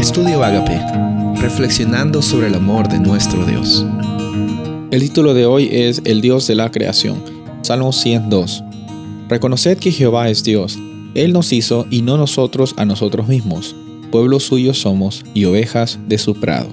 Estudio Agape, reflexionando sobre el amor de nuestro Dios. El título de hoy es El Dios de la creación. Salmo 102. Reconoced que Jehová es Dios. Él nos hizo y no nosotros a nosotros mismos. Pueblo suyo somos y ovejas de su prado.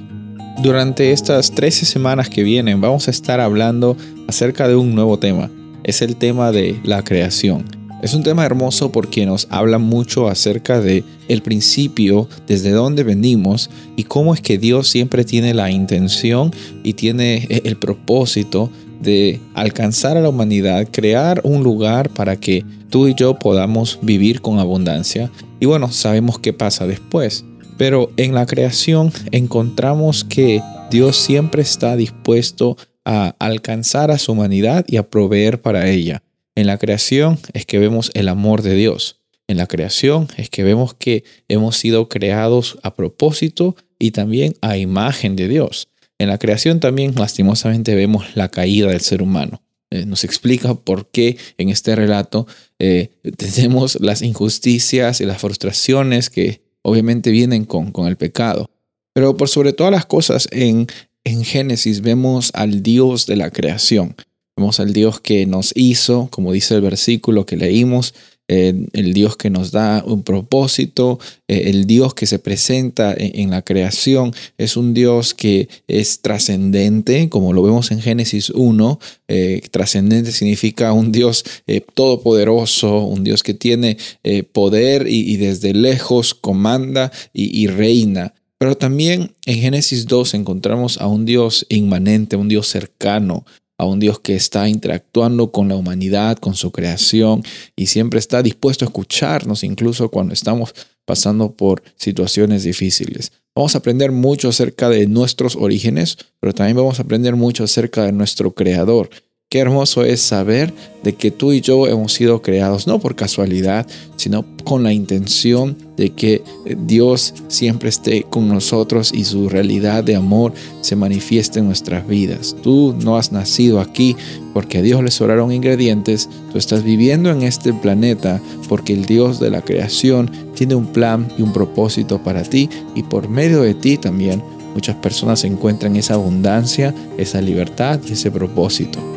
Durante estas 13 semanas que vienen vamos a estar hablando acerca de un nuevo tema. Es el tema de la creación. Es un tema hermoso porque nos habla mucho acerca de el principio, desde dónde venimos y cómo es que Dios siempre tiene la intención y tiene el propósito de alcanzar a la humanidad, crear un lugar para que tú y yo podamos vivir con abundancia. Y bueno, sabemos qué pasa después. Pero en la creación encontramos que Dios siempre está dispuesto a alcanzar a su humanidad y a proveer para ella. En la creación es que vemos el amor de Dios. En la creación es que vemos que hemos sido creados a propósito y también a imagen de Dios. En la creación también lastimosamente vemos la caída del ser humano. Eh, nos explica por qué en este relato eh, tenemos las injusticias y las frustraciones que obviamente vienen con, con el pecado. Pero por sobre todas las cosas en, en Génesis vemos al Dios de la creación. Vemos al Dios que nos hizo, como dice el versículo que leímos, eh, el Dios que nos da un propósito, eh, el Dios que se presenta en, la creación, es un Dios que es trascendente, como lo vemos en Génesis 1. Eh, trascendente significa un Dios todopoderoso, un Dios que tiene poder y, desde lejos comanda y reina. Pero también en Génesis 2 encontramos a un Dios inmanente, un Dios cercano, a un Dios que está interactuando con la humanidad, con su creación y siempre está dispuesto a escucharnos incluso cuando estamos pasando por situaciones difíciles. Vamos a aprender mucho acerca de nuestros orígenes, pero también vamos a aprender mucho acerca de nuestro Creador Qué hermoso es saber de que tú y yo hemos sido creados no por casualidad, sino con la intención de que eh, Dios siempre esté con nosotros y su realidad de amor se manifieste en nuestras vidas. Tú no has nacido aquí porque a Dios le sobraron ingredientes, tú estás viviendo en este planeta porque el Dios de la creación tiene un plan y un propósito para ti y por medio de ti también muchas personas encuentran esa abundancia, esa libertad y ese propósito.